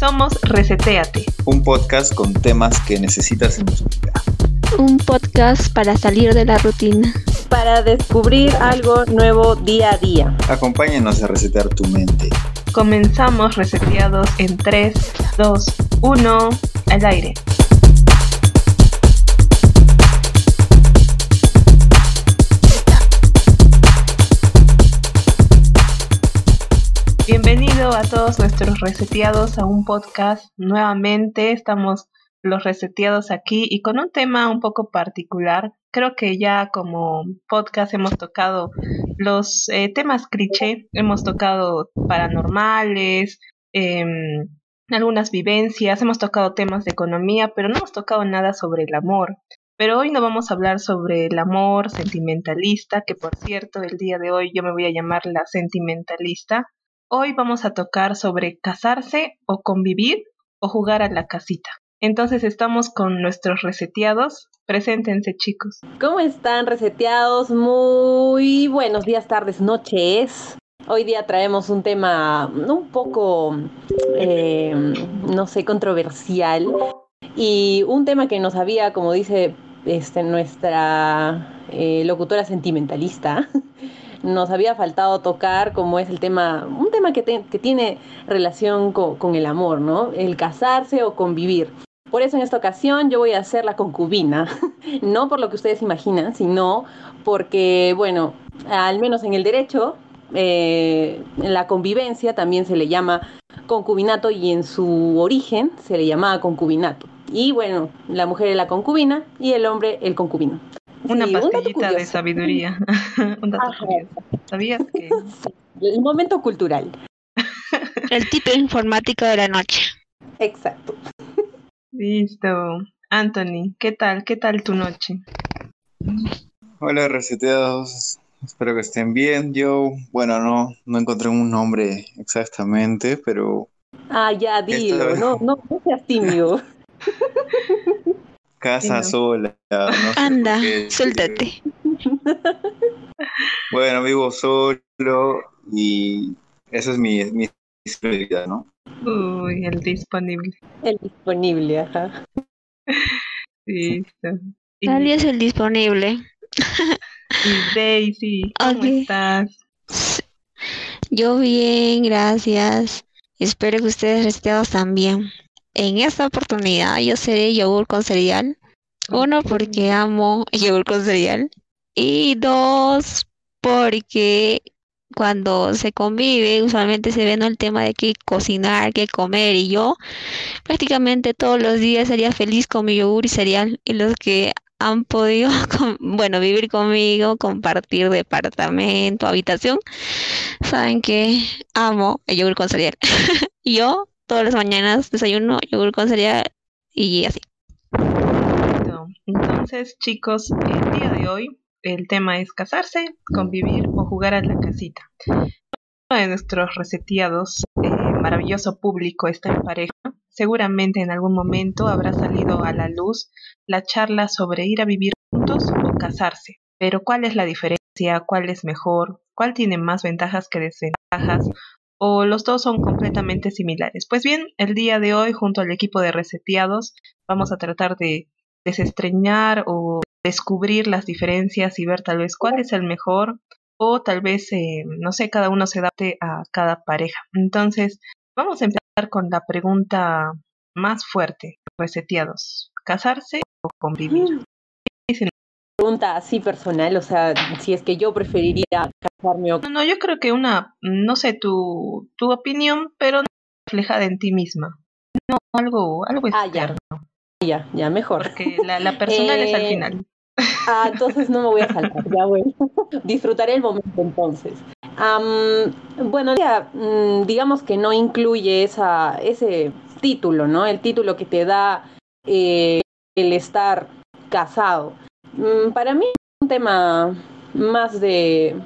Somos Reseteate, un podcast con temas que necesitas en tu vida. Un podcast para salir de la rutina. Para descubrir algo nuevo día a día. Acompáñanos a resetear tu mente. Comenzamos reseteados en 3, 2, 1, al aire. A todos nuestros reseteados a un podcast. Nuevamente estamos los reseteados aquí y con un tema un poco particular. Creo que ya como podcast hemos tocado los eh, temas cliché, hemos tocado paranormales, em, algunas vivencias, hemos tocado temas de economía, pero no hemos tocado nada sobre el amor. Pero hoy no vamos a hablar sobre el amor sentimentalista, que por cierto, el día de hoy yo me voy a llamar la sentimentalista. Hoy vamos a tocar sobre casarse o convivir o jugar a la casita. Entonces estamos con nuestros reseteados. Preséntense chicos. ¿Cómo están reseteados? Muy buenos días, tardes, noches. Hoy día traemos un tema un poco, eh, no sé, controversial y un tema que nos había, como dice este, nuestra eh, locutora sentimentalista, nos había faltado tocar, como es el tema, un tema que, que tiene relación con, el amor, ¿no? El casarse o convivir. Por eso en esta ocasión yo voy a ser la concubina, no por lo que ustedes imaginan, sino porque, bueno, al menos en el derecho, eh, en la convivencia también se le llama concubinato y en su origen se le llamaba concubinato. Y bueno, la mujer es la concubina y el hombre el concubino. Una pastillita de sabiduría. un dato ¿Sabías que? El momento cultural. El tipo informático de la noche. Exacto. Listo. Anthony, ¿qué tal? ¿Qué tal tu noche? Hola, reseteados. Espero que estén bien. Yo, bueno, no, no encontré un nombre exactamente, pero. Ah, ya, dilo. No, no, no seas tímido. Casa sola. Anda, suéltate. Bueno, vivo solo y esa es mi, mi prioridad, ¿no? Uy, el disponible. El disponible, ajá. Listo. Nadie es el disponible. Y Daisy, ¿cómo estás? Yo bien, gracias. Espero que ustedes reseteados también. En esta oportunidad yo seré yogur con cereal. Uno, porque amo yogur con cereal. Y dos, porque cuando se convive, usualmente se ve ¿no? el tema de que cocinar, que comer. Y yo prácticamente todos los días sería feliz con mi yogur y cereal. Y los que han podido, bueno, vivir conmigo, compartir departamento, habitación, saben que amo el yogur con cereal. yo todas las mañanas desayuno yogur con cereal y así. Entonces, chicos, el día de hoy el tema es casarse, convivir o jugar a la casita. Uno de nuestros reseteados, eh, maravilloso público, está en pareja. Seguramente en algún momento habrá salido a la luz la charla sobre ir a vivir juntos o casarse. Pero ¿cuál es la diferencia? ¿Cuál es mejor? ¿Cuál tiene más ventajas que desventajas? O los dos son completamente similares. Pues bien, el día de hoy, junto al equipo de reseteados, vamos a tratar de desestreñar o descubrir las diferencias y ver tal vez cuál es el mejor o tal vez, eh, no sé, cada uno se adapte a cada pareja. Entonces, vamos a empezar con la pregunta más fuerte, reseteados, ¿casarse o convivir? pregunta así personal, o sea, si es que yo preferiría. No, no, yo creo que una, no sé tu, tu opinión, pero no reflejada en ti misma. No, algo, algo ah, ya. ya, ya, mejor. Porque la, la personal es al eh, final. Ah, entonces no me voy a saltar, ya bueno. Disfrutaré el momento entonces. bueno, ya, mm, digamos que no incluye esa, ese título, ¿no? El título que te da eh, el estar casado. Mm, para mí es un tema más de,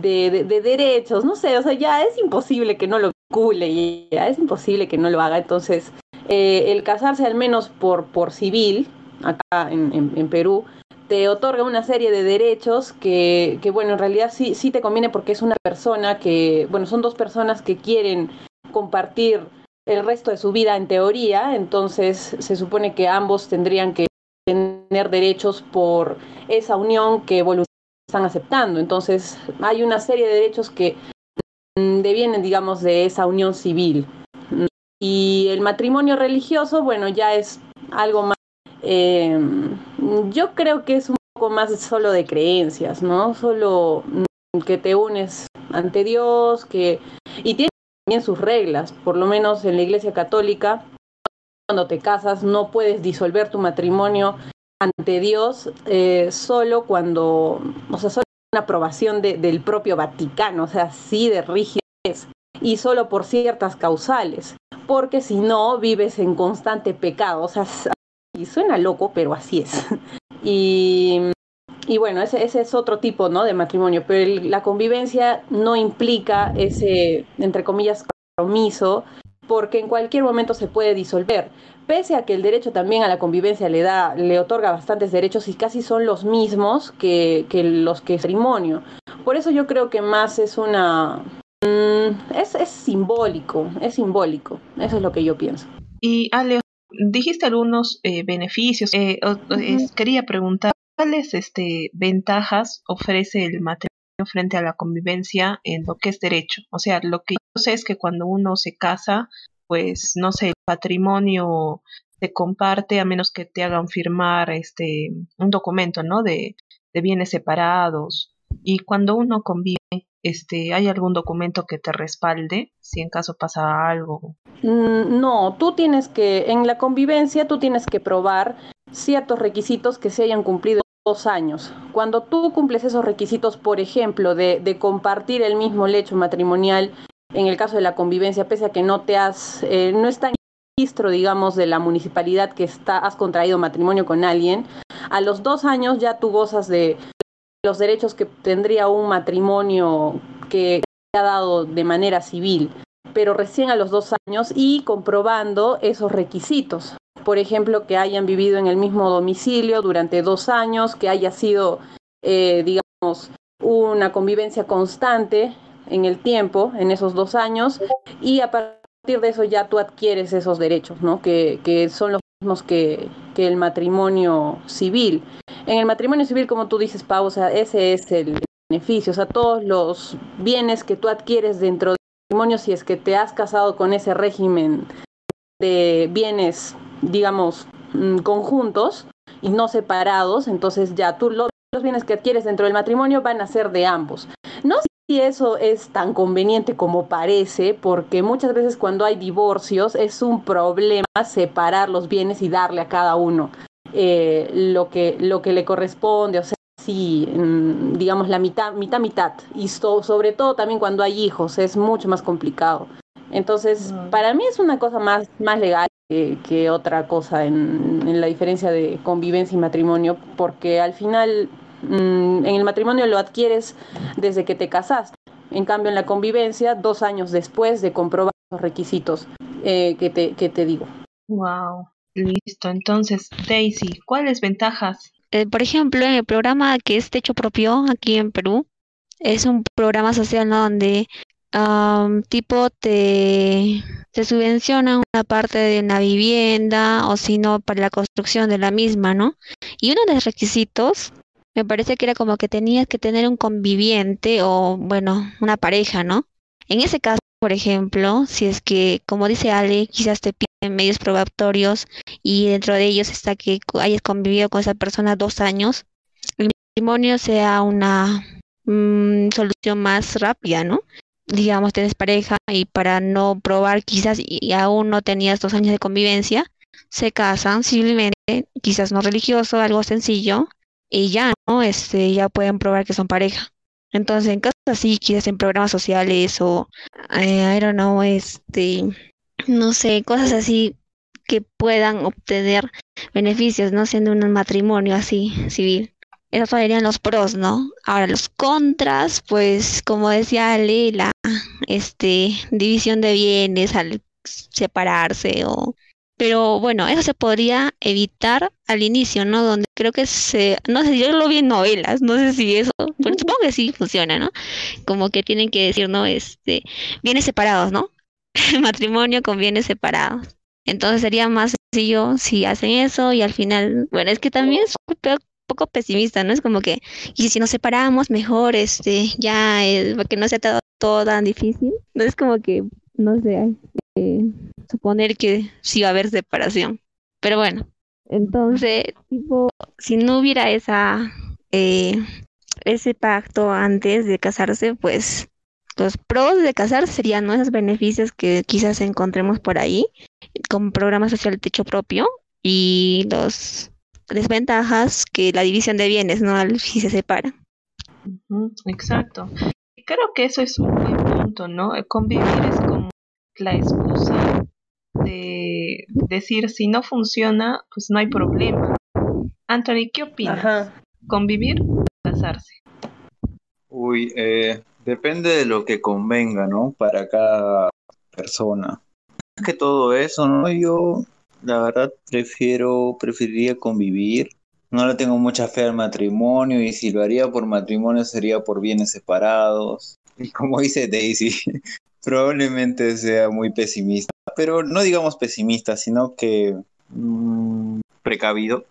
de, de, derechos, no sé, o sea, ya es imposible que no lo cule, ya es imposible que no lo haga. Entonces, eh, el casarse al menos por, por civil, acá en, en, Perú, te otorga una serie de derechos que, que, bueno, en realidad sí, sí te conviene porque es una persona que, bueno, son dos personas que quieren compartir el resto de su vida en teoría, entonces se supone que ambos tendrían que tener derechos por esa unión que están aceptando. Entonces hay una serie de derechos que devienen, digamos, de esa unión civil. Y el matrimonio religioso, bueno, ya es algo más, eh, yo creo que es un poco más solo de creencias, ¿no? Solo que te unes ante Dios, que y tiene también sus reglas, por lo menos en la Iglesia Católica, cuando te casas no puedes disolver tu matrimonio ante Dios eh, solo cuando, o sea, solo una aprobación del propio Vaticano, o sea, sí de rígido y solo por ciertas causales, porque si no vives en constante pecado, o sea, y suena loco, pero así es. Y y bueno, ese, ese es otro tipo ¿no? de matrimonio, pero la convivencia no implica ese, entre comillas, compromiso, porque en cualquier momento se puede disolver. Pese a que el derecho también a la convivencia le da, le otorga bastantes derechos y casi son los mismos que, que los que es matrimonio. Por eso yo creo que más es una mm, es, es simbólico, es simbólico. Eso es lo que yo pienso. Y Ale, dijiste algunos eh, beneficios. Eh, quería preguntar ¿Cuáles este, ventajas ofrece el matrimonio frente a la convivencia en lo que es derecho? O sea, lo que yo sé es que cuando uno se casa, pues no sé, el patrimonio se comparte a menos que te hagan firmar este un documento, ¿no? De, de bienes separados. Y cuando uno convive, este, ¿hay algún documento que te respalde si en caso pasa algo? Mm, no, tú tienes que, en la convivencia, tú tienes que probar ciertos requisitos que se hayan cumplido dos años. Cuando tú cumples esos requisitos, por ejemplo, de, compartir el mismo lecho matrimonial, en el caso de la convivencia, pese a que no te has, eh, no está en registro, digamos, de la municipalidad que está, has contraído matrimonio con alguien, a los dos años ya tú gozas de los derechos que tendría un matrimonio que ha dado de manera civil, pero recién a los dos años y comprobando esos requisitos. Por ejemplo, que hayan vivido en el mismo domicilio durante dos años, que haya sido, eh, digamos, una convivencia constante en el tiempo, en esos dos años, y a partir de eso ya tú adquieres esos derechos, ¿no? Que, que son los mismos que, que, el matrimonio civil. En el matrimonio civil, como tú dices, Pau, o sea, ese es el beneficio, o sea, todos los bienes que tú adquieres dentro del matrimonio, si es que te has casado con ese régimen de bienes digamos, mm, conjuntos y no separados, entonces ya tú los bienes que adquieres dentro del matrimonio van a ser de ambos. No si eso es tan conveniente como parece, porque muchas veces cuando hay divorcios es un problema separar los bienes y darle a cada uno eh, lo, que, lo que le corresponde, o sea, sí, mm, digamos la mitad, mitad, mitad. Y sobre todo también cuando hay hijos, es mucho más complicado. Entonces, para mí es una cosa más, más legal que, otra cosa en, la diferencia de convivencia y matrimonio, porque al final en el matrimonio lo adquieres desde que te casaste. En cambio, en la convivencia, dos años después de comprobar los requisitos eh, que, te, que te digo. Wow, listo. Entonces, Daisy, ¿cuáles ventajas? Eh, por ejemplo, en el programa que es Techo Propio aquí en Perú, es un programa social donde tipo te, te subvencionan una parte de una vivienda o si no para la construcción de la misma, ¿no? Y uno de los requisitos me parece que era como que tenías que tener un conviviente o, bueno, una pareja, ¿no? En ese caso, por ejemplo, si es que, como dice Ale, quizás te piden medios probatorios y dentro de ellos está que hayas convivido con esa persona dos años, el matrimonio sea una mm, solución más rápida, ¿no? digamos, tienes pareja y para no probar quizás y, aún no tenías dos años de convivencia, se casan civilmente, quizás no religioso, algo sencillo, y ya, ¿no? Este, ya pueden probar que son pareja. Entonces, en casos así, quizás en programas sociales o, eh, I don't know, este, no sé, cosas así que puedan obtener beneficios, ¿no? Siendo un matrimonio así, civil. Esos serían los pros, ¿no? Ahora los contras, pues como decía Ale, la este, división de bienes al separarse o pero bueno, eso se podría evitar al inicio, ¿no? Donde creo que se, no sé, yo lo vi en novelas, no sé si eso, supongo que sí funciona, ¿no? Como que tienen que decir, ¿no? Este, bienes separados, ¿no? matrimonio con bienes separados. Entonces sería más sencillo si hacen eso y al final, bueno, es que también es un poco pesimista, ¿no? Es como que, y si nos separamos mejor, este, ya, eh, que no sea todo, todo, tan difícil. No es como que, no sé, eh, suponer que sí va a haber separación. Pero bueno, entonces, tipo, si no hubiera esa, eh, ese pacto antes de casarse, pues los pros de casarse serían esos beneficios que quizás encontremos por ahí, con programa social techo propio, y los desventajas que la división de bienes, ¿no? Si se separa. exacto. Creo que eso es un buen punto, ¿no? Convivir es como la excusa de decir si no funciona, pues no hay problema. Anthony, ¿qué opinas? ¿Convivir o casarse? Uy, eh, depende de lo que convenga, ¿no? Para cada persona. Que todo eso, ¿no? Yo, la verdad, prefiero, preferiría convivir. No le tengo mucha fe al matrimonio y si lo haría por matrimonio sería por bienes separados. Y como dice Daisy, probablemente sea muy pesimista, pero no digamos pesimista, sino que mm, precavido.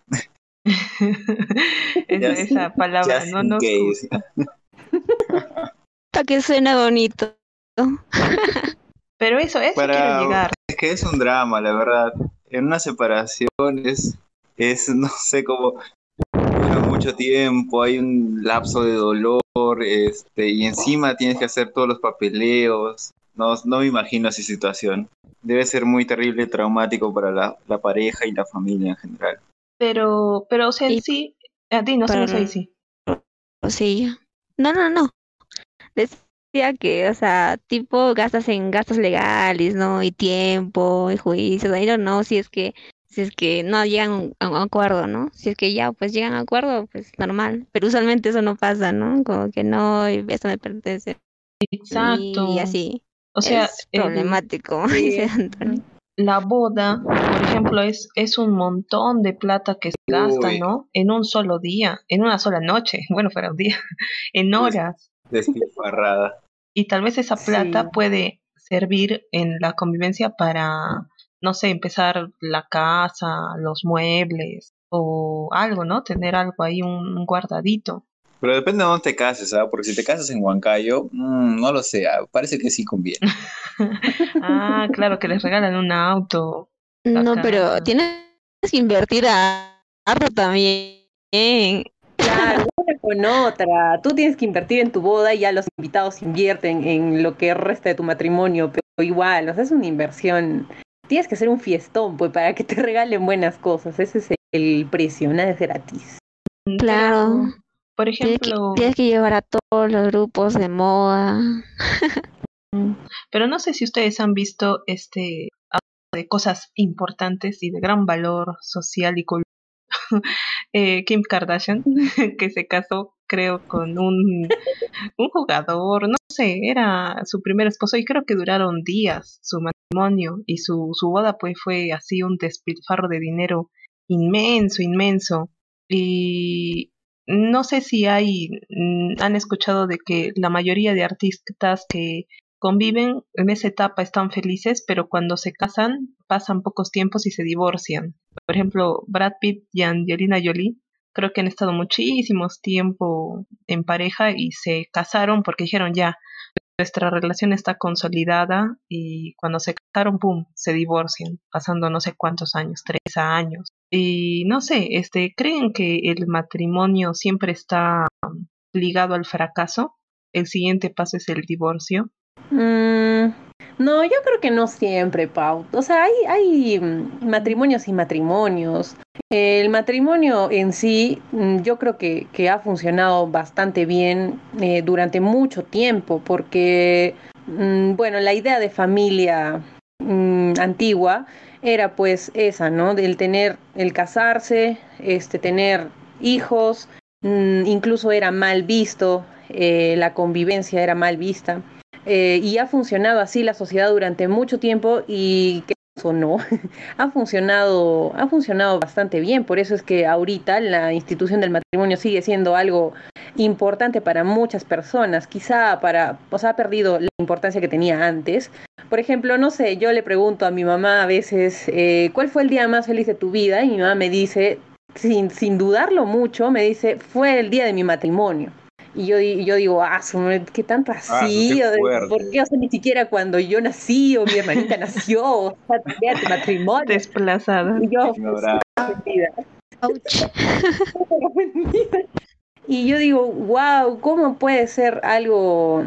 esa, palabra no nos Para que suena bonito. pero eso, eso Para, llegar. Es que es un drama, la verdad. En una separación es, es no sé cómo mucho tiempo, hay un lapso de dolor, este, y encima tienes que hacer todos los papeleos, no, no me imagino esa situación. Debe ser muy terrible, traumático para la, la pareja y la familia en general. Pero, pero, o sea, sí, a ti no se ahí sí. Sí, no, no, no. Decía que, o sea, tipo gastas en gastos legales, ¿no? Y tiempo, y juicios, ahí no, no, si es que, si es que no llegan a un acuerdo, ¿no? Si es que ya, pues llegan a acuerdo, pues normal. Pero usualmente eso no pasa, ¿no? Como que no, esto me pertenece. Exacto. Y así. O sea, es problemático, La boda, por ejemplo, es, es un montón de plata que se gasta, ¿no? En un solo día, en una sola noche, bueno, fuera un día, en horas. Despilfarrada. Y tal vez esa plata puede servir en la convivencia para, no sé, empezar la casa, los muebles o algo, ¿no? Tener algo ahí, un guardadito. Pero depende de dónde te cases, ¿sabes? Porque si te casas en Huancayo, mmm, no lo sé, ah, parece que sí conviene. ah, claro, que les regalan un auto. No, pero tienes que invertir a arro también. Claro, una con otra. Tú tienes que invertir en tu boda y ya los invitados invierten en lo que resta de tu matrimonio, pero igual, o sea, es una inversión. Tienes que hacer un fiestón, pues, para que te regalen buenas cosas. Ese es el precio, nada es gratis. Claro. Por ejemplo... Tienes que, llevar a todos los grupos de moda. Pero no sé si ustedes han visto este de cosas importantes y de gran valor social y cultural. eh, Kim Kardashian, que se casó, creo, con un, un jugador, no sé, era su primer esposo y creo que duraron días su y su, su boda pues fue así un despilfarro de dinero inmenso, inmenso. Y, no sé si hay, mm, han escuchado de que la mayoría de artistas que conviven en esa etapa están felices, pero cuando se casan pasan pocos tiempos y se divorcian. Por ejemplo, Brad Pitt y Angelina Jolie creo que han estado muchísimos tiempo en pareja y se casaron porque dijeron ya, nuestra relación está consolidada y cuando se casaron, ¡pum!, se divorcian, pasando no sé cuántos años, tres años. Y no sé, este, ¿creen que el matrimonio siempre está ligado al fracaso? ¿El siguiente paso es el divorcio? Mm, no, yo creo que no siempre, Pau. O sea, hay, hay matrimonios y matrimonios. El matrimonio en sí, mm, yo creo que, que ha funcionado bastante bien eh, durante mucho tiempo, porque, mm, bueno, la idea de familia antigua era pues esa, ¿no? Del tener, el casarse, este, tener hijos, mm, incluso era mal visto, eh, la convivencia era mal vista. Eh, y ha funcionado así la sociedad durante mucho tiempo y que eso no, ha funcionado, ha funcionado bastante bien. Por eso es que ahorita la institución del matrimonio sigue siendo algo importante para muchas personas, quizá para, o sea, ha perdido la importancia que tenía antes. Por ejemplo, no sé, yo le pregunto a mi mamá a veces, eh, ¿cuál fue el día más feliz de tu vida? Y mi mamá me dice, sin, sin dudarlo mucho, me dice, fue el día de mi matrimonio. Y yo, yo digo, ah, ¿qué tanto así? Ah, ¿Por qué? O sea, ni siquiera cuando yo nací o mi hermanita nació, o sea, tu matrimonio. Desplazada. Y yo, y yo digo, wow, ¿cómo puede ser algo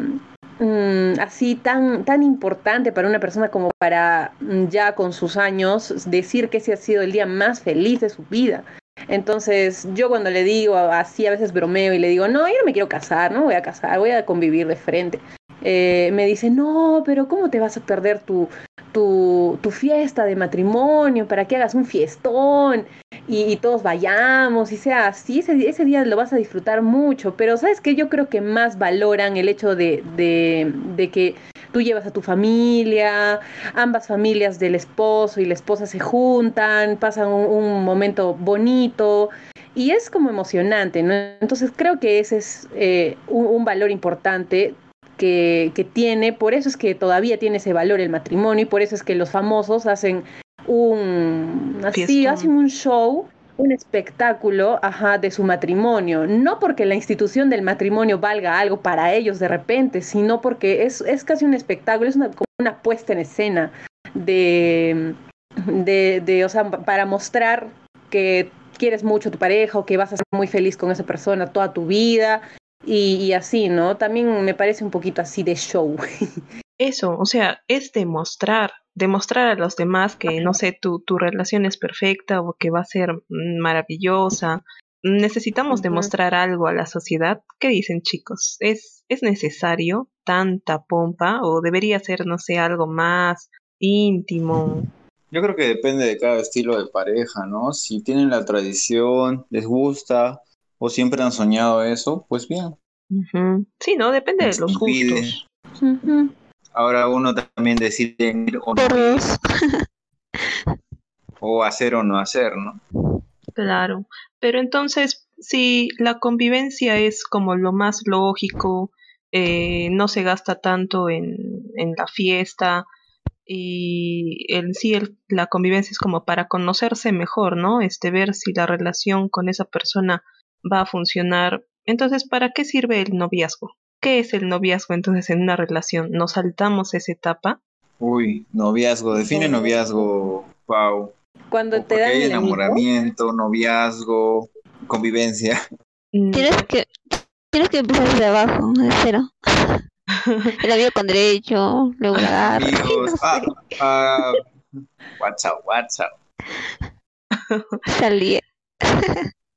mm, así tan, tan importante para una persona como para mm, ya con sus años decir que ese ha sido el día más feliz de su vida? Entonces, yo cuando le digo así, a veces bromeo y le digo, no, yo no me quiero casar, no voy a casar, voy a convivir de frente. Eh, me dice, no, pero ¿cómo te vas a perder tu, tu, tu fiesta de matrimonio para que hagas un fiestón y, todos vayamos y sea así? Ese, ese, día lo vas a disfrutar mucho, pero ¿sabes qué? Yo creo que más valoran el hecho de, de, de que tú llevas a tu familia, ambas familias del esposo y la esposa se juntan, pasan un, momento bonito y es como emocionante, ¿no? Entonces creo que ese es eh, un, valor importante que, que, tiene, por eso es que todavía tiene ese valor el matrimonio y por eso es que los famosos hacen un así, hacen un show un espectáculo ajá, de su matrimonio, no porque la institución del matrimonio valga algo para ellos de repente, sino porque es, es casi un espectáculo, es una, como una puesta en escena de, de, de, o sea, para mostrar que quieres mucho a tu pareja o que vas a ser muy feliz con esa persona toda tu vida y, y así, ¿no? También me parece un poquito así de show. Eso, o sea, es demostrar, demostrar a los demás que, no sé, tu, tu relación es perfecta o que va a ser mm, maravillosa. Necesitamos demostrar algo a la sociedad. ¿Qué dicen chicos? ¿Es, ¿Es necesario tanta pompa o debería ser, no sé, algo más íntimo? Yo creo que depende de cada estilo de pareja, ¿no? Si tienen la tradición, les gusta o siempre han soñado eso, pues bien. Sí, no, depende de los gustos. Ahora uno también decide ir o no o hacer o no hacer, ¿no? Claro, pero entonces si la convivencia es como lo más lógico, eh, no se gasta tanto en, en la fiesta y en sí el, la convivencia es como para conocerse mejor, ¿no? Este ver si la relación con esa persona va a funcionar. Entonces, ¿para qué sirve el noviazgo? ¿Qué es el noviazgo entonces en una relación? ¿Nos saltamos esa etapa? Uy, noviazgo, define noviazgo, Pau. Cuando te dan el enamoramiento, noviazgo, convivencia. Mm. Tienes que tienes que empezar desde abajo, de cero. el amigo con derecho, luego la Amigos, ah, ah, WhatsApp, WhatsApp. Salí.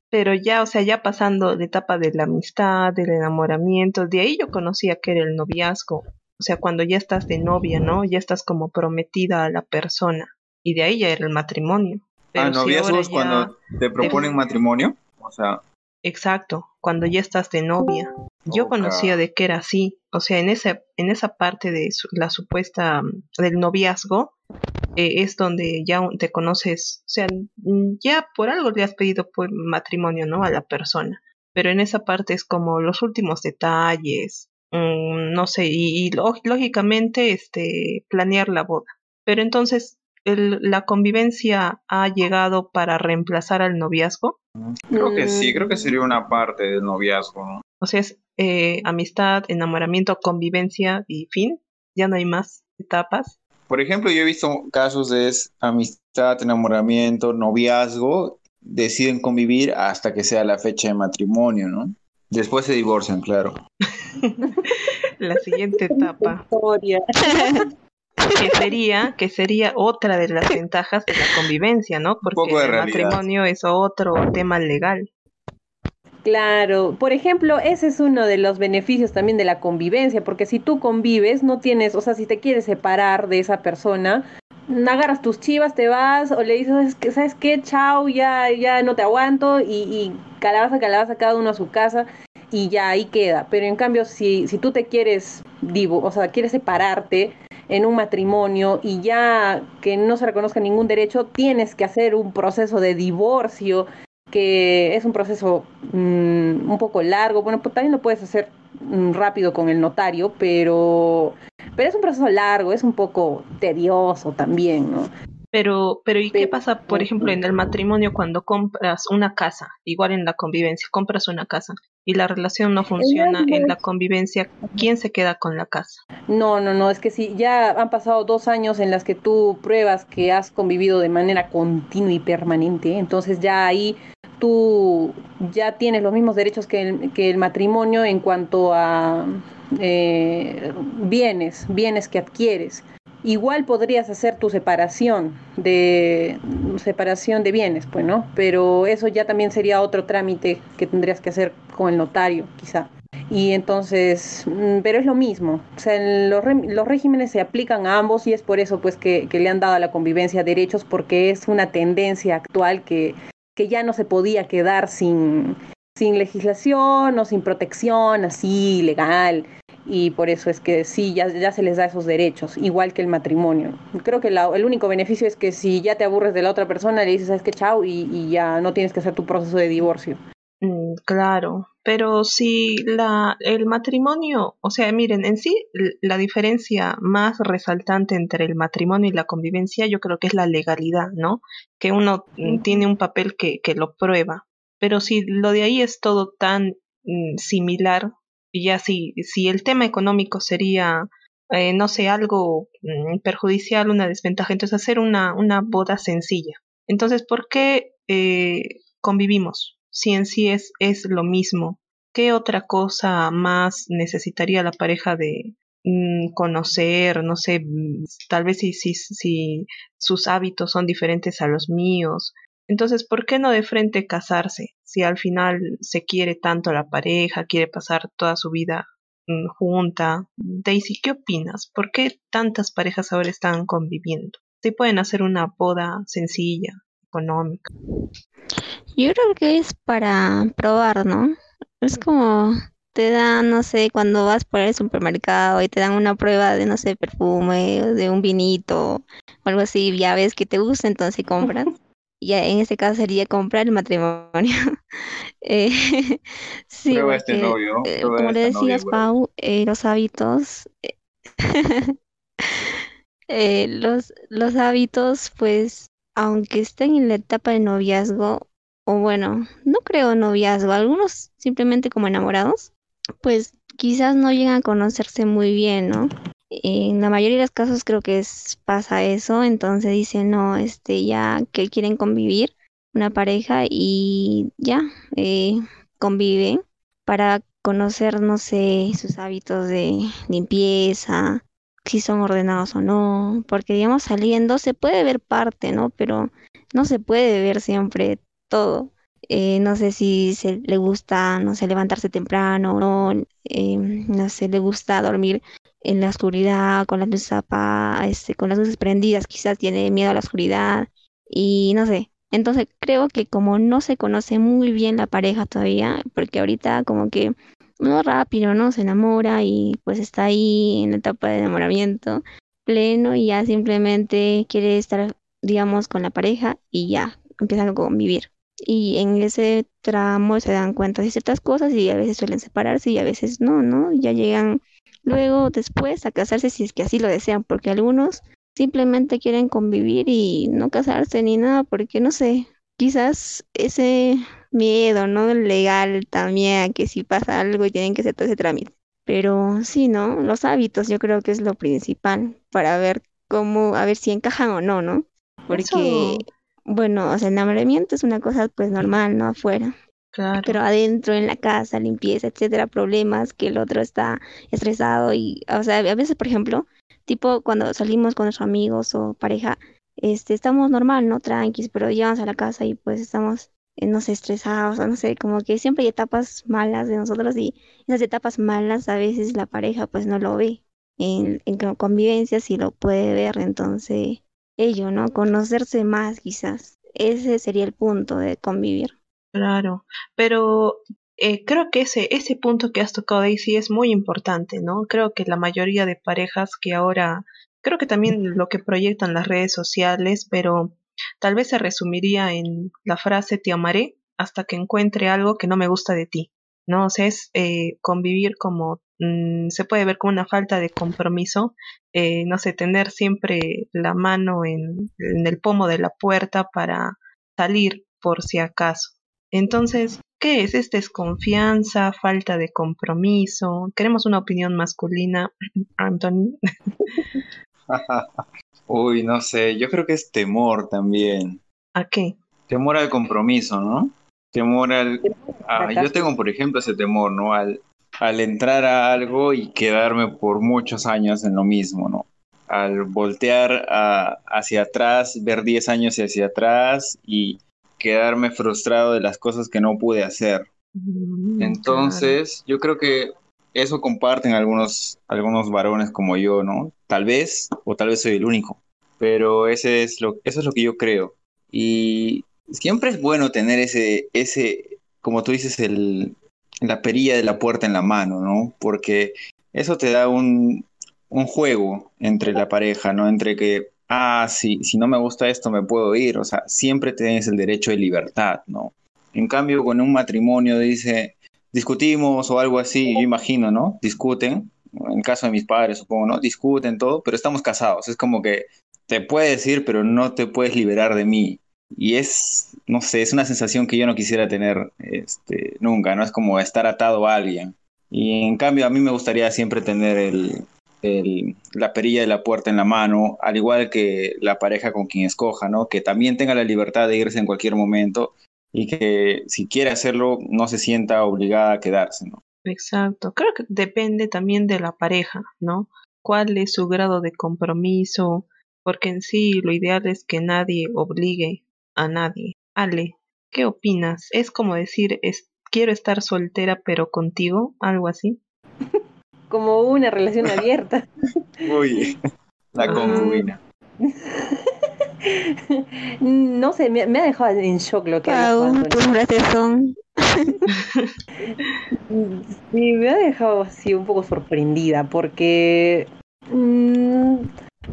Pero ya, o sea, ya pasando de etapa de la amistad, del enamoramiento, de ahí yo conocía que era el noviazgo. O sea, cuando ya estás de novia, ¿no? Ya estás como prometida a la persona. Y de ahí ya era el matrimonio. ah, noviazgo es cuando te proponen matrimonio. O sea. Exacto, cuando ya estás de novia. Yo conocía de que era así. O sea, en esa, en esa parte de la supuesta del noviazgo, eh, es donde ya te conoces, o sea, ya por algo le has pedido por matrimonio, ¿no? A la persona. Pero en esa parte es como los últimos detalles, mm, no sé, y, lógicamente este, planear la boda. Pero entonces, el, ¿la convivencia ha llegado para reemplazar al noviazgo? Creo que sí, creo que sería una parte del noviazgo, ¿no? O sea, es eh, amistad, enamoramiento, convivencia y fin. Ya no hay más etapas. Por ejemplo, yo he visto casos de amistad, enamoramiento, noviazgo, deciden convivir hasta que sea la fecha de matrimonio, ¿no? Después se divorcian, claro. la siguiente etapa. que sería, que sería otra de las ventajas de la convivencia, ¿no? Porque el matrimonio es otro tema legal. Claro, por ejemplo, ese es uno de los beneficios también de la convivencia, porque si tú convives, no tienes, o sea, si te quieres separar de esa persona, agarras tus chivas, te vas o le dices, ¿sabes qué? Chao, ya, ya no te aguanto y, y calabaza, calabaza, cada uno a su casa y ya ahí queda. Pero en cambio, si, si tú te quieres, divo, o sea, quieres separarte en un matrimonio y ya que no se reconozca ningún derecho, tienes que hacer un proceso de divorcio que es un proceso mm, un poco largo. Bueno, pues también lo puedes hacer mm, rápido con el notario, pero, pero es un proceso largo, es un poco tedioso también, ¿no? Pero, pero ¿y qué pasa, por ejemplo, en el matrimonio cuando compras una casa, igual en la convivencia, compras una casa y la relación no funciona en la convivencia, ¿quién se queda con la casa? No, no, no, es que si ya han pasado dos años en las que tú pruebas que has convivido de manera continua y permanente, entonces ya ahí tú ya tienes los mismos derechos que el, que el matrimonio en cuanto a eh, bienes, bienes que adquieres. Igual podrías hacer tu separación de separación de bienes, pues, ¿no? Pero eso ya también sería otro trámite que tendrías que hacer con el notario, quizá. Y entonces, mm, pero es lo mismo. O sea, los, los regímenes se aplican a ambos y es por eso pues que, que, le han dado a la convivencia derechos porque es una tendencia actual que, que ya no se podía quedar sin, sin legislación o sin protección así legal y por eso es que sí, ya, ya se les da esos derechos, igual que el matrimonio. Creo que el único beneficio es que si ya te aburres de la otra persona, le dices, ¿sabes qué? Chao, y ya no tienes que hacer tu proceso de divorcio. Mm, claro, pero si la, el matrimonio, o sea, miren, en sí la diferencia más resaltante entre el matrimonio y la convivencia yo creo que es la legalidad, ¿no? Que uno mm, tiene un papel que, que lo prueba. Pero si lo de ahí es todo tan mm, similar, y ya si, si el tema económico sería, eh, no sé, algo mm, perjudicial, una desventaja, entonces hacer una, una boda sencilla. Entonces, ¿por qué eh, convivimos? Si en sí es, es lo mismo, ¿qué otra cosa más necesitaría la pareja de mm, conocer? No sé, mm, tal vez si, si, si sus hábitos son diferentes a los míos, entonces, ¿por qué no de frente casarse? Si al final se quiere tanto la pareja, quiere pasar toda su vida mm, junta. Daisy, ¿qué opinas? ¿Por qué tantas parejas ahora están conviviendo? Si pueden hacer una boda sencilla, económica. Yo creo que es para probar, ¿no? Es como te dan, no sé, cuando vas por el supermercado y te dan una prueba de, no sé, perfume, de un vinito o algo así, ya ves que te gusta, entonces compras. y en este caso sería comprar el matrimonio. eh, sí, Prueba este novio, eh, como le decías, güey. Pau, eh, los hábitos, eh, eh, los, los hábitos, pues, aunque estén en la etapa de noviazgo, o bueno, no creo noviazgo, algunos simplemente como enamorados, pues quizás no llegan a conocerse muy bien, ¿no? En la mayoría de los casos creo que es, pasa eso, entonces dicen, no, este, ya que quieren convivir una pareja y ya eh, conviven para conocer, no sé, sus hábitos de limpieza, si son ordenados o no, porque digamos saliendo se puede ver parte, ¿no? Pero no se puede ver siempre todo. Eh, no sé si se le gusta, no sé, levantarse temprano no, eh, no sé, le gusta dormir en la oscuridad, con las luces apa- este, con las luces prendidas, quizás tiene miedo a la oscuridad y no sé. Entonces creo que como no se conoce muy bien la pareja todavía, porque ahorita como que uno rápido, ¿no? Se enamora y pues está ahí en la etapa de enamoramiento pleno y ya simplemente quiere estar, digamos, con la pareja y ya empiezan a convivir. Y en ese tramo se dan cuenta de ciertas cosas y a veces suelen separarse y a veces no, ¿no? Ya llegan luego después a casarse si es que así lo desean, porque algunos simplemente quieren convivir y no casarse ni nada, porque no sé, quizás ese miedo, ¿no? Legal también, a que si pasa algo y tienen que hacer todo ese trámite. Pero sí, ¿no? Los hábitos yo creo que es lo principal para ver cómo, a ver si encajan o no, ¿no? Porque, Eso, bueno, o sea, enamoramiento es una cosa pues normal, ¿no? Afuera. Pero adentro, en la casa, limpieza, etcétera, problemas que el otro está estresado y, o sea, a veces, por ejemplo, tipo cuando salimos con nuestros amigos o pareja, este, estamos normal, ¿no? Tranquis, pero llegamos a la casa y pues estamos, eh, no sé, estresados, o no sé, como que siempre hay etapas malas de nosotros y esas etapas malas a veces la pareja pues no lo ve. En, en co- convivencia sí lo puede ver, entonces ello, ¿no? Conocerse más quizás. Ese sería el punto de convivir. Claro, pero eh, creo que ese, ese punto que has tocado, Daisy, es muy importante, ¿no? Creo que la mayoría de parejas que ahora, creo que también lo que proyectan las redes sociales, pero tal vez se resumiría en la frase te amaré hasta que encuentre algo que no me gusta de ti. ¿no? O sea, es eh, convivir como mm, se puede ver como una falta de compromiso, eh, no sé, tener siempre la mano en, en el pomo de la puerta para salir por si acaso. Entonces, ¿qué es? ¿Es desconfianza, falta de compromiso? Queremos una opinión masculina, Anthony. Uy, no sé, yo creo que es temor también. ¿A qué? Temor al compromiso, ¿no? Temor al... Ah, yo tengo, por ejemplo, ese temor, ¿no? Al, al entrar a algo y quedarme por muchos años en lo mismo, ¿no? Al voltear a- hacia atrás, ver 10 años hacia atrás y quedarme frustrado de las cosas que no pude hacer. Mm, Entonces, yo creo que eso comparten algunos, algunos varones como yo, ¿no? Tal vez, o tal vez soy el único, pero ese es lo, eso es lo que yo creo. Y siempre es bueno tener ese, ese, como tú dices, el, la perilla de la puerta en la mano, ¿no? Porque eso te da un, un juego entre la pareja, ¿no? Entre que, ah, si, si no me gusta esto, me puedo ir. O sea, siempre tienes el derecho de libertad, ¿no? En cambio, con un matrimonio dice, discutimos o algo así, yo imagino, ¿no? Discuten, en el caso de mis padres, supongo, ¿no? Discuten todo, pero estamos casados. Es como que te puedes ir, pero no te puedes liberar de mí. Y es, no sé, es una sensación que yo no quisiera tener este, nunca, ¿no? Es como estar atado a alguien. Y en cambio, a mí me gustaría siempre tener el, el- la perilla de la puerta en la mano, al igual que la pareja con quien escoja, ¿no? Que también tenga la libertad de irse en cualquier momento y que si quiere hacerlo no se sienta obligada a quedarse, ¿no? Exacto. Creo que depende también de la pareja, ¿no? ¿Cuál es su grado de compromiso? Porque en sí lo ideal es que nadie obligue a nadie. Ale, ¿qué opinas? ¿Es como decir, es, quiero estar soltera pero contigo? ¿Algo así? Como una relación abierta. Uy, la Ah. concubina. No sé, me, me ha dejado en shock lo que ha dicho Pau, tus frases son. Sí, me ha dejado así un poco sorprendida porque, mm,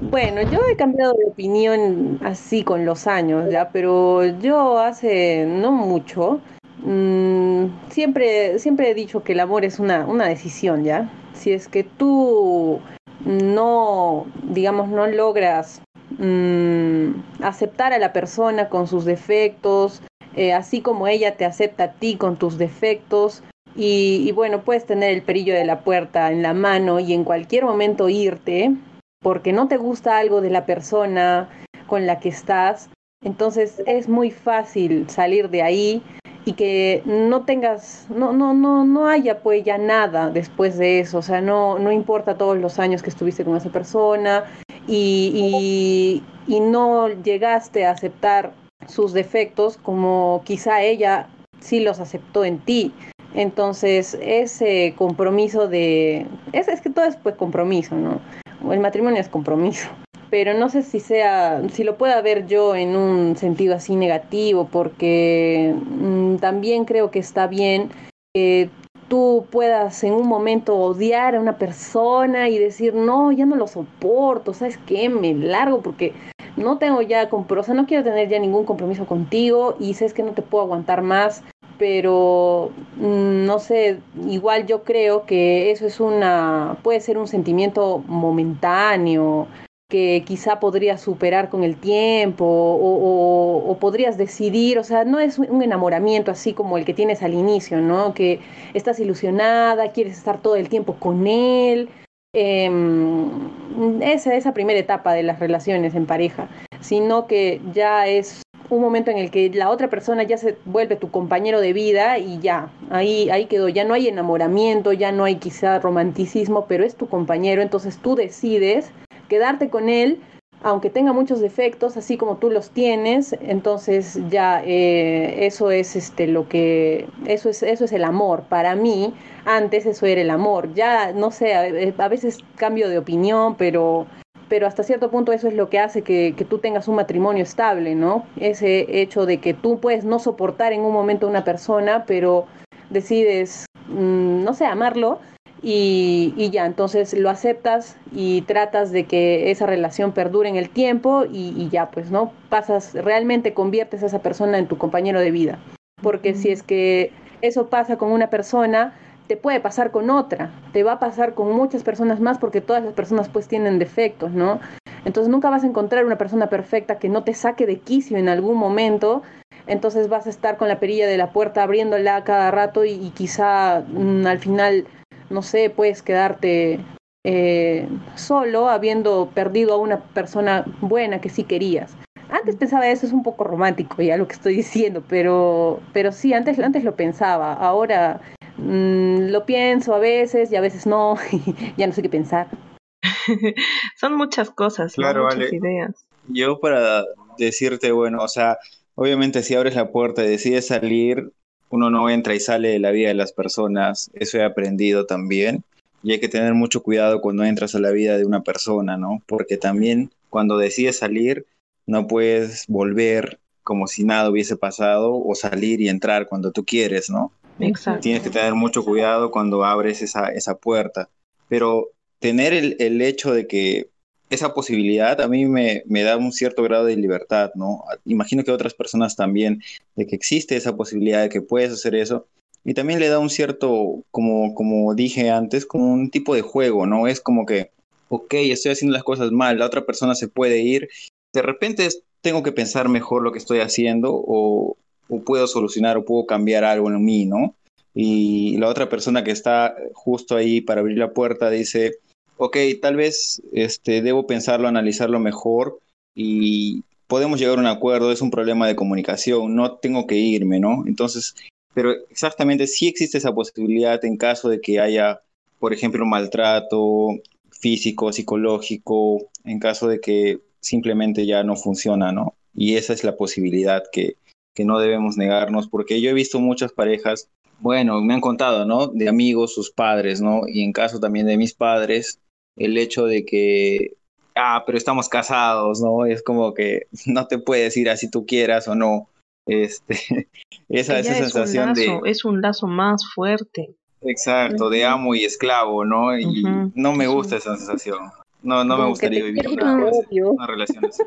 bueno, yo he cambiado de opinión así con los años, ya, pero yo hace no mucho, mm, siempre, siempre he dicho que el amor es una, una decisión, ya. Si es que tú no, digamos, no logras mm, aceptar a la persona con sus defectos, eh, así como ella te acepta a ti con tus defectos, y, y bueno, puedes tener el perillo de la puerta en la mano y en cualquier momento irte porque no te gusta algo de la persona con la que estás. Entonces es muy fácil salir de ahí y que no tengas, no, no, no, no haya pues ya nada después de eso. O sea, no, no importa todos los años que estuviste con esa persona y, y, y no llegaste a aceptar sus defectos como quizá ella sí los aceptó en ti. Entonces, ese compromiso de... Es, es que todo es pues compromiso, ¿no? El matrimonio es compromiso. Pero no sé si sea, si lo pueda ver yo en un sentido así negativo, porque mm, también creo que está bien que tú puedas en un momento odiar a una persona y decir, no, ya no lo soporto, ¿sabes qué? Me largo porque no tengo ya, compro o sea, no quiero tener ya ningún compromiso contigo y sé que no te puedo aguantar más pero mm, no sé, igual yo creo que eso es una, puede ser un sentimiento momentáneo que quizá podrías superar con el tiempo o, podrías decidir, o sea, no es un enamoramiento así como el que tienes al inicio, ¿no? Que estás ilusionada, quieres estar todo el tiempo con él. Eh, esa, esa primera etapa de las relaciones en pareja, sino que ya es un momento en el que la otra persona ya se vuelve tu compañero de vida y ya, ahí, ahí quedó, ya no hay enamoramiento, ya no hay quizá romanticismo, pero es tu compañero, entonces tú decides quedarte con él, aunque tenga muchos defectos, así como tú los tienes, entonces ya eh, eso es este lo que, eso es, eso es el amor. Para mí, antes eso era el amor. Ya, no sé, a, a veces cambio de opinión, pero pero hasta cierto punto eso es lo que hace que, que, tú tengas un matrimonio estable, ¿no? Ese hecho de que tú puedes no soportar en un momento a una persona, pero decides, mmm, no sé, amarlo y, y, ya, entonces lo aceptas y tratas de que esa relación perdure en el tiempo y, y, ya, pues, ¿no? Pasas, realmente conviertes a esa persona en tu compañero de vida. Porque mm. si es que eso pasa con una persona, te puede pasar con otra, te va a pasar con muchas personas más porque todas las personas pues tienen defectos, ¿no? Entonces nunca vas a encontrar una persona perfecta que no te saque de quicio en algún momento. Entonces vas a estar con la perilla de la puerta abriéndola cada rato y, quizá mm, al final, no sé, puedes quedarte eh, solo habiendo perdido a una persona buena que sí querías. Antes pensaba eso, es un poco romántico ya lo que estoy diciendo, pero, pero sí, antes, antes lo pensaba. Ahora mm, lo pienso a veces y a veces no, ya no sé qué pensar. Son muchas cosas, muchas ideas. Yo para decirte, bueno, o sea, obviamente si abres la puerta y decides salir, uno no entra y sale de la vida de las personas, eso he aprendido también. Y hay que tener mucho cuidado cuando entras a la vida de una persona, ¿no? Porque también cuando decides salir, no puedes volver como si nada hubiese pasado o salir y entrar cuando tú quieres, ¿no? Tienes que tener mucho cuidado cuando abres esa, esa puerta. Pero tener el, el, hecho de que esa posibilidad a mí me, me, da un cierto grado de libertad, ¿no? Imagino que otras personas también, de que existe esa posibilidad de que puedes hacer eso. Y también le da un cierto, como, como dije antes, como un tipo de juego, ¿no? Es como que, ok, estoy haciendo las cosas mal, la otra persona se puede ir de repente tengo que pensar mejor lo que estoy haciendo o, puedo solucionar o puedo cambiar algo en mí, ¿no? Y la otra persona que está justo ahí para abrir la puerta dice, ok, tal vez este, debo pensarlo, analizarlo mejor y podemos llegar a un acuerdo, es un problema de comunicación, no tengo que irme, ¿no? Entonces, pero exactamente sí existe esa posibilidad en caso de que haya, por ejemplo, maltrato físico, psicológico, en caso de que simplemente ya no funciona, ¿no? Y esa es la posibilidad que, que no debemos negarnos, porque yo he visto muchas parejas, bueno, me han contado, ¿no? De amigos, sus padres, ¿no? Y en caso también de mis padres, el hecho de que, ah, pero estamos casados, ¿no? Es como que no te puedes ir así tú quieras o no. Este, esa, esa sensación de... Es un lazo más fuerte. Exacto, de amo y esclavo, ¿no? Y no me gusta esa sensación. No, no me gustaría vivir una, una relación así.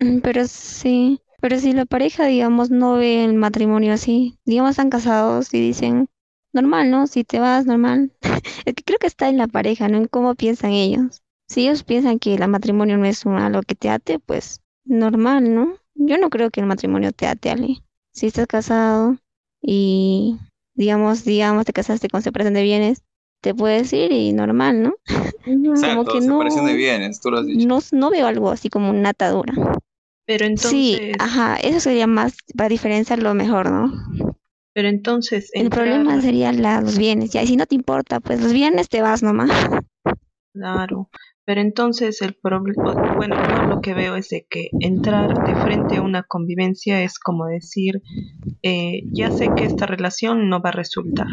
Mm, pero sí, pero si la pareja, digamos, no ve el matrimonio así, digamos, están casados y dicen, normal, ¿no? Si te vas, normal. es que creo que está en la pareja, ¿no? En cómo piensan ellos. Si ellos piensan que el matrimonio no es algo que te ate, pues normal, ¿no? Yo no creo que el matrimonio te ate, Ale. Si estás casado y, digamos, digamos, te casaste con separación de bienes, te puedes ir y normal, ¿no? Exacto, como que no, de bienes, tú lo has dicho. No, no veo algo así como una atadura. Pero entonces... Sí, ajá, eso sería más para diferenciar lo mejor, ¿no? Pero entonces... El problema serían los bienes, ya, y si no te importa, pues los bienes te vas nomás. Claro, pero entonces el problema, bueno, yo lo que veo es de que entrar de frente a una convivencia es como decir, eh, ya sé que esta relación no va a resultar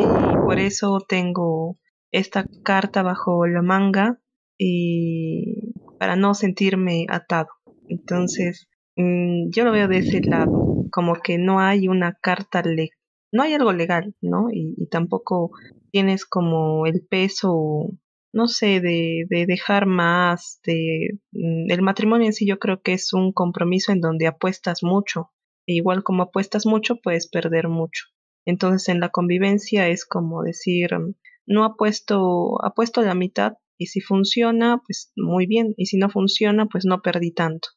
y por eso tengo esta carta bajo la manga y para no sentirme atado. Entonces, mm, yo lo veo de ese lado, como que no hay una carta legal, no hay algo legal, ¿no? Y, tampoco tienes como el peso, no sé, de, de dejar más, de mm, el matrimonio en sí yo creo que es un compromiso en donde apuestas mucho, e igual como apuestas mucho, puedes perder mucho. Entonces en la convivencia es como decir, no ha puesto, ha puesto la mitad y si funciona, pues muy bien, y si no funciona, pues no perdí tanto.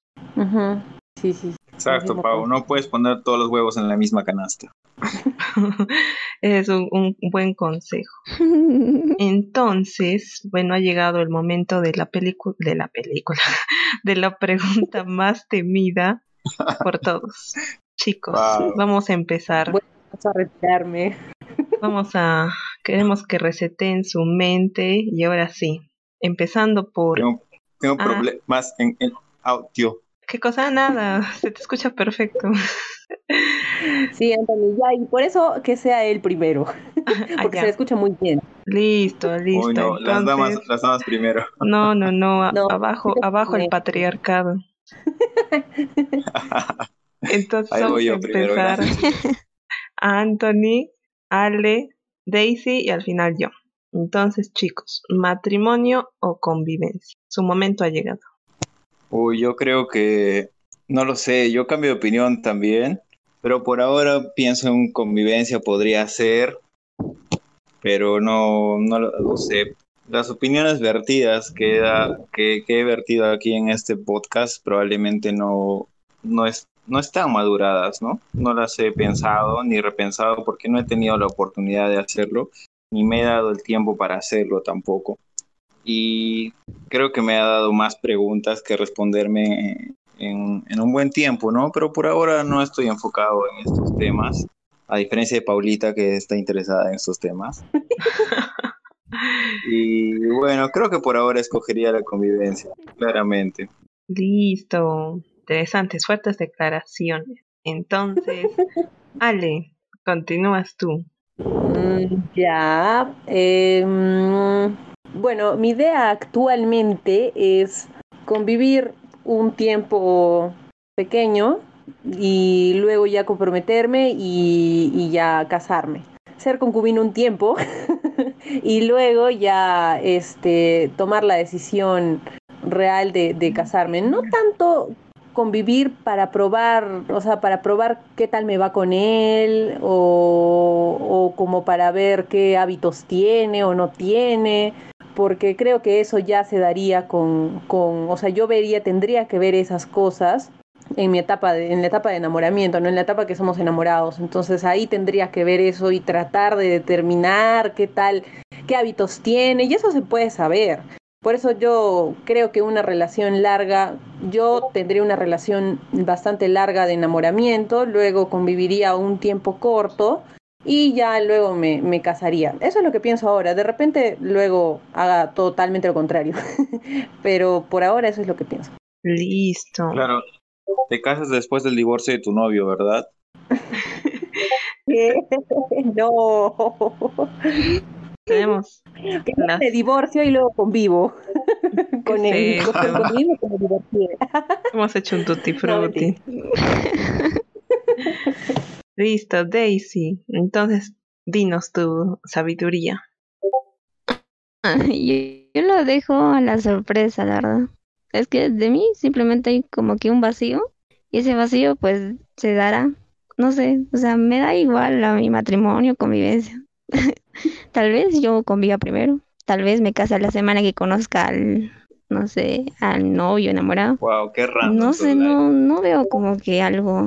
Sí, sí. Exacto, Pau, no puedes poner todos los huevos en la misma canasta. es un, un, buen consejo. Entonces, bueno, ha llegado el momento de la película, de la película, de la pregunta más temida por todos. Chicos, vamos a empezar. Voy a retirarme. Vamos a, queremos que reseten su mente y ahora sí, empezando por... Tengo, ah. problemas en el audio. ¿Qué cosa? Nada, se te escucha perfecto. Sí, Anthony, ya, y por eso que sea él primero, ah, porque se escucha muy bien. Listo, listo. no, las, damas, las damas primero. No, no, no, abajo, abajo el patriarcado. Entonces vamos a empezar. Anthony, Ale, Daisy y al final yo. Entonces, chicos, matrimonio o convivencia. Su momento ha llegado. Uy, yo creo que, no lo sé, yo cambio de opinión también, Pero por ahora pienso en convivencia, podría ser, pero no, no lo sé. Las opiniones vertidas que, que, he vertido aquí en este podcast probablemente no, no, es, no están maduradas, ¿no? No las he pensado ni repensado porque no he tenido la oportunidad de hacerlo, ni me he dado el tiempo para hacerlo tampoco. Y creo que me ha dado más preguntas que responderme en, en un buen tiempo, ¿no? Pero por ahora no estoy enfocado en estos temas, a diferencia de Paulita que está interesada en estos temas. Y bueno, creo que por ahora escogería la convivencia, claramente. Listo. Interesantes, fuertes declaraciones. Entonces, Ale, continúas tú. Mm, ya. Em, bueno, mi idea actualmente es convivir un tiempo pequeño y luego ya comprometerme y, ya casarme. Ser concubino un tiempo y luego ya este, tomar la decisión real de, de casarme. No tanto convivir para probar, o sea, para probar qué tal me va con él o, o, como para ver qué hábitos tiene o no tiene, porque creo que eso ya se daría con, con o sea, yo vería, tendría que ver esas cosas en mi etapa de, en la etapa de enamoramiento, no en la etapa que somos enamorados. Entonces ahí tendría que ver eso y tratar de determinar qué tal, qué hábitos tiene, y eso se puede saber. Por eso yo creo que una relación larga, yo tendría una relación bastante larga de enamoramiento, luego conviviría un tiempo corto y ya luego me, me casaría. Eso es lo que pienso ahora. De repente luego haga totalmente lo contrario. Pero por ahora eso es lo que pienso. Listo. Claro, te casas después del divorcio de tu novio, ¿verdad? no. Tenemos. De divorcio y luego convivo. con él. Hemos hecho un tutti frutti. Listo, Daisy. Entonces, dinos tu sabiduría. Yo, lo dejo a la sorpresa, la verdad. Es que de mí simplemente hay como que un vacío y ese vacío pues se dará, no sé, o sea, me da igual a mi matrimonio, convivencia. tal vez yo conviva primero, tal vez me case a la semana que conozca al, no sé, al novio enamorado. Wow, qué raro. No sé, no, no veo como que algo.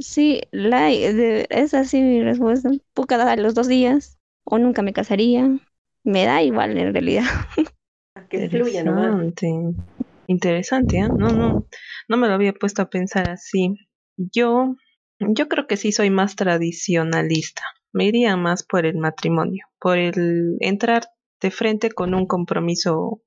Sí, la, es así mi respuesta. Puedo cada los dos días o nunca me casaría. Me da igual en realidad. que fluya nomás. Interesante, ¿eh? No, no, no me lo había puesto a pensar así. Yo, yo creo que sí soy más tradicionalista. Me iría más por el matrimonio, por el entrar de frente con un compromiso, o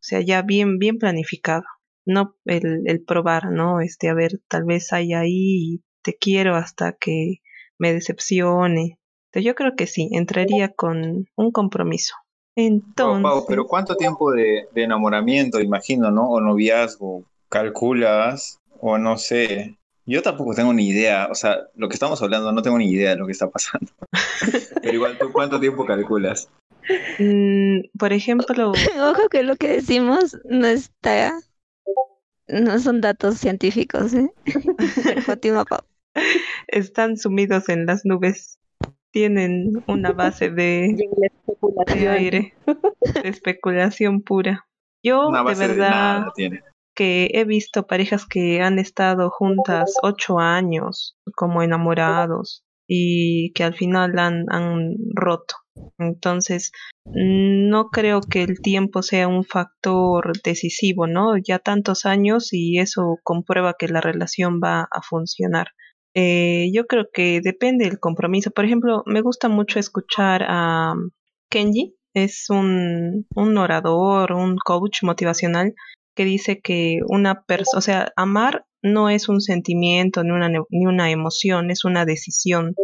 sea, ya bien, bien planificado. No el, el probar, ¿no? Este, a ver, tal vez hay ahí y te quiero hasta que me decepcione. yo creo que sí, entraría con un compromiso. Entonces. pero ¿cuánto tiempo de, enamoramiento, imagino, ¿no? O noviazgo, calculas, o no sé. Yo tampoco tengo ni idea, o sea, lo que estamos hablando no tengo ni idea de lo que está pasando. pero igual, ¿tú cuánto tiempo calculas? Mm, por ejemplo. Ojo que lo que decimos no está. No son datos científicos, ¿eh? Están sumidos en las nubes tienen una base de, aire, de especulación pura. Yo de verdad que he visto parejas que han estado juntas ocho años como enamorados y que al final han, han roto. Entonces, no creo que el tiempo sea un factor decisivo, ¿no? Ya tantos años y eso comprueba que la relación va a funcionar. Eh, yo creo que depende del compromiso. Por ejemplo, me gusta mucho escuchar a Kenji, es un, un orador, un coach motivacional que dice que una persona, o sea, amar no es un sentimiento ni una, ni una emoción, es una decisión.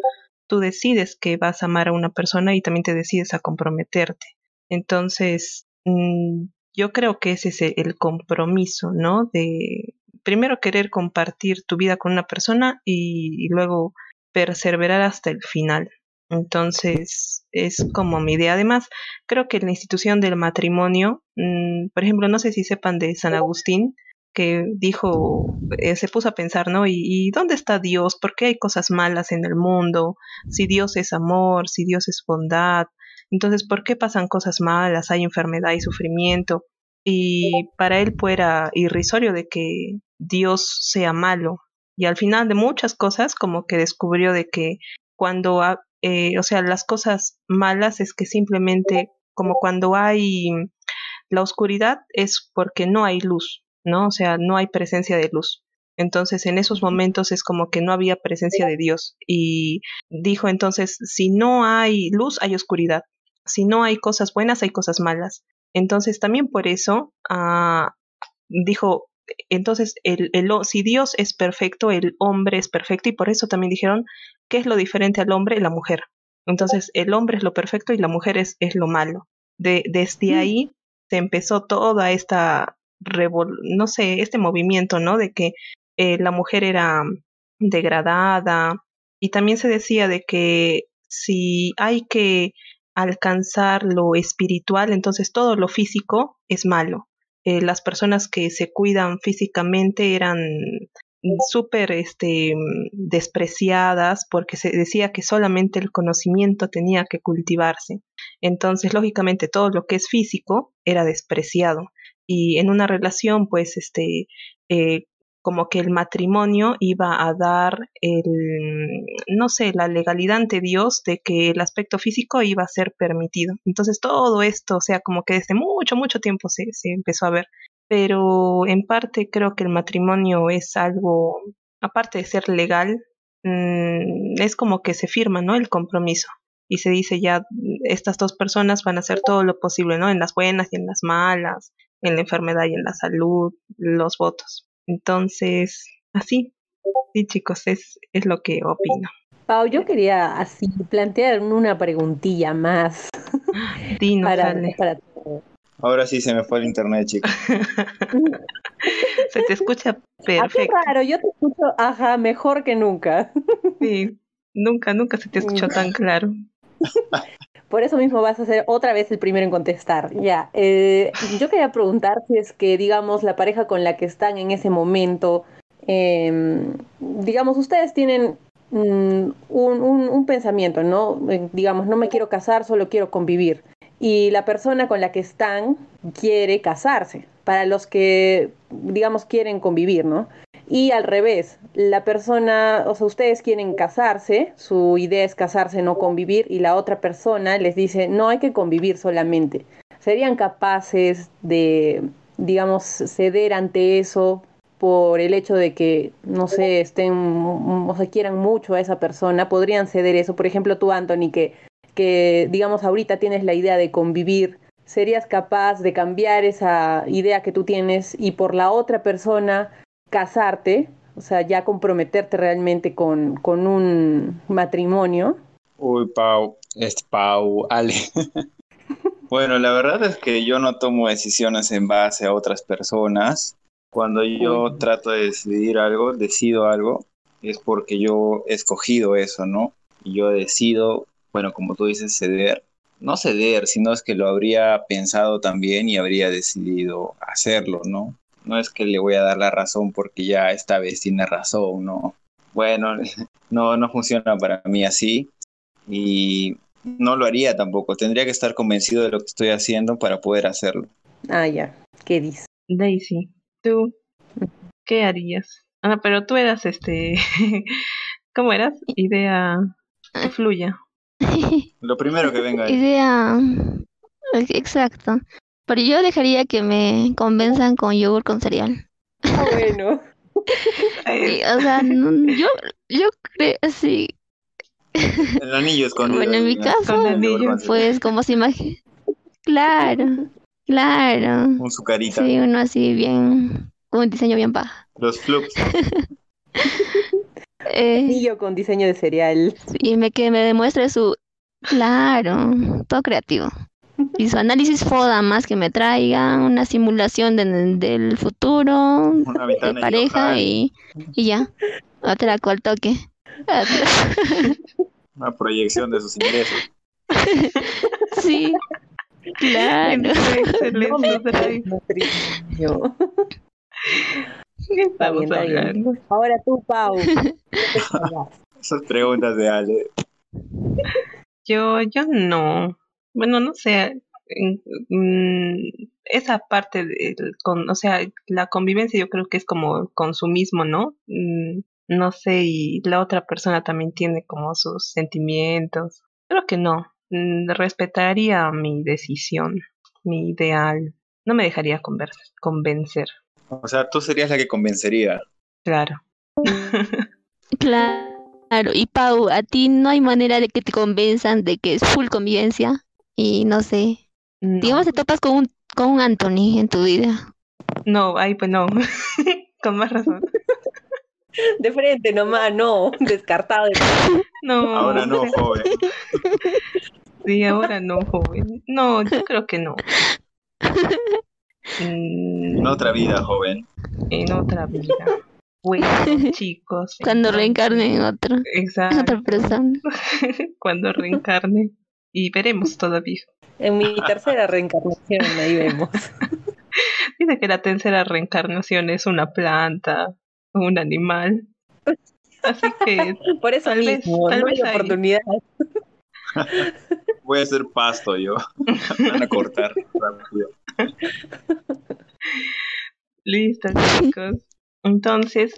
Tú decides que vas a amar a una persona y también te decides a comprometerte. Entonces, mm, yo creo que ese es el compromiso, ¿no? De, primero querer compartir tu vida con una persona y, luego perseverar hasta el final. Entonces, es como mi idea. Además, creo que la institución del matrimonio, mm, por ejemplo, no sé si sepan de San Agustín, que dijo, eh, se puso a pensar, ¿no? ¿Y, ¿Y dónde está Dios? ¿Por qué hay cosas malas en el mundo? Si Dios es amor, si Dios es bondad, entonces, ¿por qué pasan cosas malas? Hay enfermedad y sufrimiento. Y para él fuera irrisorio de que Dios sea malo. Y al final de muchas cosas, como que descubrió de que cuando, eh, o sea, las cosas malas es que simplemente como cuando hay la oscuridad es porque no hay luz, ¿no? O sea, no hay presencia de luz. Entonces, en esos momentos es como que no había presencia de Dios. Y dijo entonces, si no hay luz, hay oscuridad si no hay cosas buenas, hay cosas malas. Entonces también por eso ah, dijo, entonces el, el, si Dios es perfecto, el hombre es perfecto y por eso también dijeron, ¿qué es lo diferente al hombre? La mujer. Entonces el hombre es lo perfecto y la mujer es, es lo malo. De, desde mm. ahí se empezó toda esta, no sé, este movimiento, ¿no? De que eh, la mujer era degradada y también se decía de que si hay que alcanzar lo espiritual, entonces todo lo físico es malo. Eh, las personas que se cuidan físicamente eran súper este, despreciadas porque se decía que solamente el conocimiento tenía que cultivarse. Entonces, lógicamente, todo lo que es físico era despreciado. Y en una relación, pues, este, eh, como que el matrimonio iba a dar el, no sé, la legalidad ante Dios de que el aspecto físico iba a ser permitido. Entonces todo esto, o sea, como que desde mucho, mucho tiempo se, se empezó a ver. Pero en parte creo que el matrimonio es algo, aparte de ser legal, mmm, es como que se firma, ¿no? El compromiso. Y se dice ya, estas dos personas van a hacer todo lo posible, ¿no? En las buenas y en las malas, en la enfermedad y en la salud, los votos. Entonces, así, sí chicos, es, es lo que opino. Pau, yo quería así plantear una preguntilla más. Dinos, para, Ahora sí se me fue el internet, chicos. se te escucha perfecto. Ah, claro, yo te escucho, ajá, mejor que nunca. sí, nunca, nunca se te escuchó tan claro. Por eso mismo vas a ser otra vez el primero en contestar. Ya, eh, yo quería preguntar si es que, digamos, la pareja con la que están en ese momento, em, digamos, ustedes tienen mm, un, pensamiento, ¿no? Eh, digamos, no me quiero casar, solo quiero convivir. Y la persona con la que están quiere casarse, para los que, digamos, quieren convivir, ¿no? Y al revés, la persona, o sea, ustedes quieren casarse, su idea es casarse, no convivir, y la otra persona les dice, no hay que convivir solamente. ¿Serían capaces de, digamos, ceder ante eso por el hecho de que, no sé, estén, o sea, quieran mucho a esa persona? ¿Podrían ceder eso? Por ejemplo, tú, Anthony, que, que digamos, ahorita tienes la idea de convivir, ¿serías capaz de cambiar esa idea que tú tienes y por la otra persona casarte, o sea, ya comprometerte realmente con, con un matrimonio? Uy, Pau, es Pau, Ale. bueno, la verdad es que yo no tomo decisiones en base a otras personas. Cuando yo trato de decidir algo, decido algo, es porque yo he escogido eso, ¿no? Y yo decido, bueno, como tú dices, ceder. No ceder, sino es que lo habría pensado también y habría decidido hacerlo, ¿no? No es que le voy a dar la razón porque ya esta vez tiene razón, no. Bueno, no, no funciona para mí así y no lo haría tampoco. Tendría que estar convencido de lo que estoy haciendo para poder hacerlo. Ah, ya. ¿Qué dices? Daisy, ¿tú qué harías? Ah, pero tú eras este. ¿Cómo eras? Idea fluya. Lo primero que venga. Idea. Exacto. Pero yo dejaría que me convenzan con yogur con cereal. Ah, bueno. o sea, yo, yo creo, sí. El anillo escondido. Bueno, en mi caso, pues como se imagina. Claro, claro. Un sucarita. Sí, uno así bien, con un diseño bien bajo. Los flups. eh, anillo con diseño de cereal. Y me, que me demuestre su... Claro, todo creativo y su análisis FODA más que me traiga una simulación del futuro de pareja y, y, ya otra cual toque una proyección de sus ingresos sí claro. Ahora tú, Pau. Esas preguntas de Ale. Yo, yo no. Bueno, no sé. en- mm, esa parte del, con, o sea, la convivencia yo creo que es como consumismo, ¿no? Mm, no sé, y la otra persona también tiene como sus sentimientos. Creo que no. Mm, respetaría mi decisión, mi ideal. No me dejaría conver- convencer, O sea, tú serías la que convencería. claro. Claro, y Pau, a ti no hay manera de que te convenzan de que es full convivencia y no sé, No, digamos te topas con un, con un Anthony en tu vida. no, ay, pues no. Con más razón. De frente nomás, no. Descartado. No. Ahora no, joven. Sí, ahora no, joven. No, yo creo que no. Mm, En otra vida, joven. en otra vida. Bueno, chicos. Cuando entonces- reencarne en otro, en Exacto. otra persona. Cuando reencarne. Y veremos todavía. En mi tercera reencarnación, ahí vemos. Dice que la tercera reencarnación es una planta, un animal. Así que Por eso Tal vez- mismo, tal no vez hay oportunidad. Voy a hacer pasto yo. Me van a cortar rápido. listo, chicos. Entonces,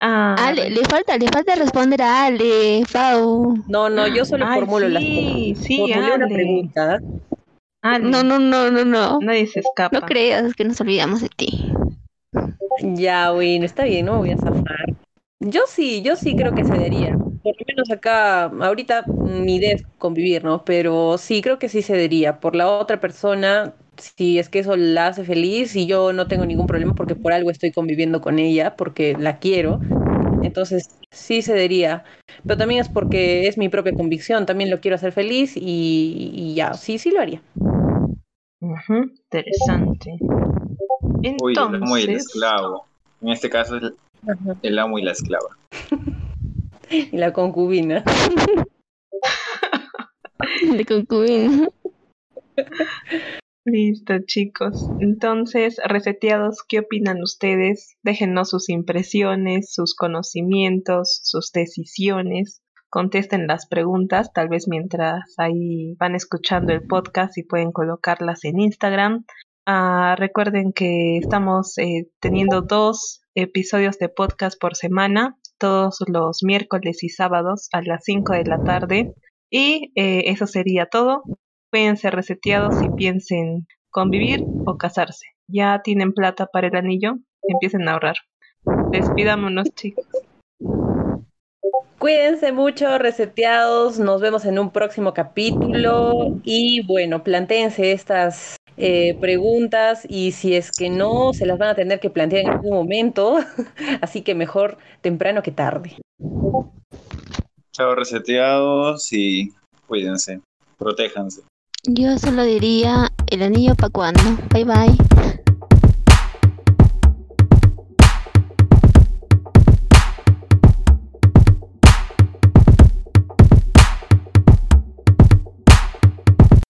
ah, Ale, le falta, le falta responder a Ale, Pau. No, no, yo solo ay, formulo las sí, sí, formulé una pregunta. Ale, No, no, no, no, no. Nadie se escapa. No creas que nos olvidamos de ti. Ya, bueno, está bien, no me voy a zafar. Yo sí, yo sí creo que cedería. Por lo menos acá, ahorita mi idea es convivir, ¿no? Pero sí, creo que sí cedería. Por la otra persona, si es que eso la hace feliz y yo no tengo ningún problema porque por algo estoy conviviendo con ella, porque la quiero. Entonces, sí cedería. Pero también es porque es mi propia convicción, también lo quiero hacer feliz y, y ya, sí, sí lo haría. Interesante. Uy, el amo y el Entonces, esclavo. En este caso es el, el amo y la esclava. Y la concubina. De concubina. listo, chicos. Entonces, reseteados, ¿qué opinan ustedes? Déjennos sus impresiones, sus conocimientos, sus decisiones. Contesten las preguntas, tal vez mientras ahí van escuchando el podcast y pueden colocarlas en Instagram. Ah, recuerden que estamos eh, teniendo dos episodios de podcast por semana, todos los miércoles y sábados a las 5 de la tarde. Y eh, eso sería todo. Cuídense reseteados y piensen convivir o casarse. Ya tienen plata para el anillo, empiecen a ahorrar. Despidámonos, chicos. Cuídense mucho, reseteados. Nos vemos en un próximo capítulo. Y bueno, plantéense estas eh, preguntas y si es que no, se las van a tener que plantear en algún momento. Así que mejor temprano que tarde. Chao reseteados y cuídense. Protéjanse. Yo solo diría el anillo para cuando. Bye bye.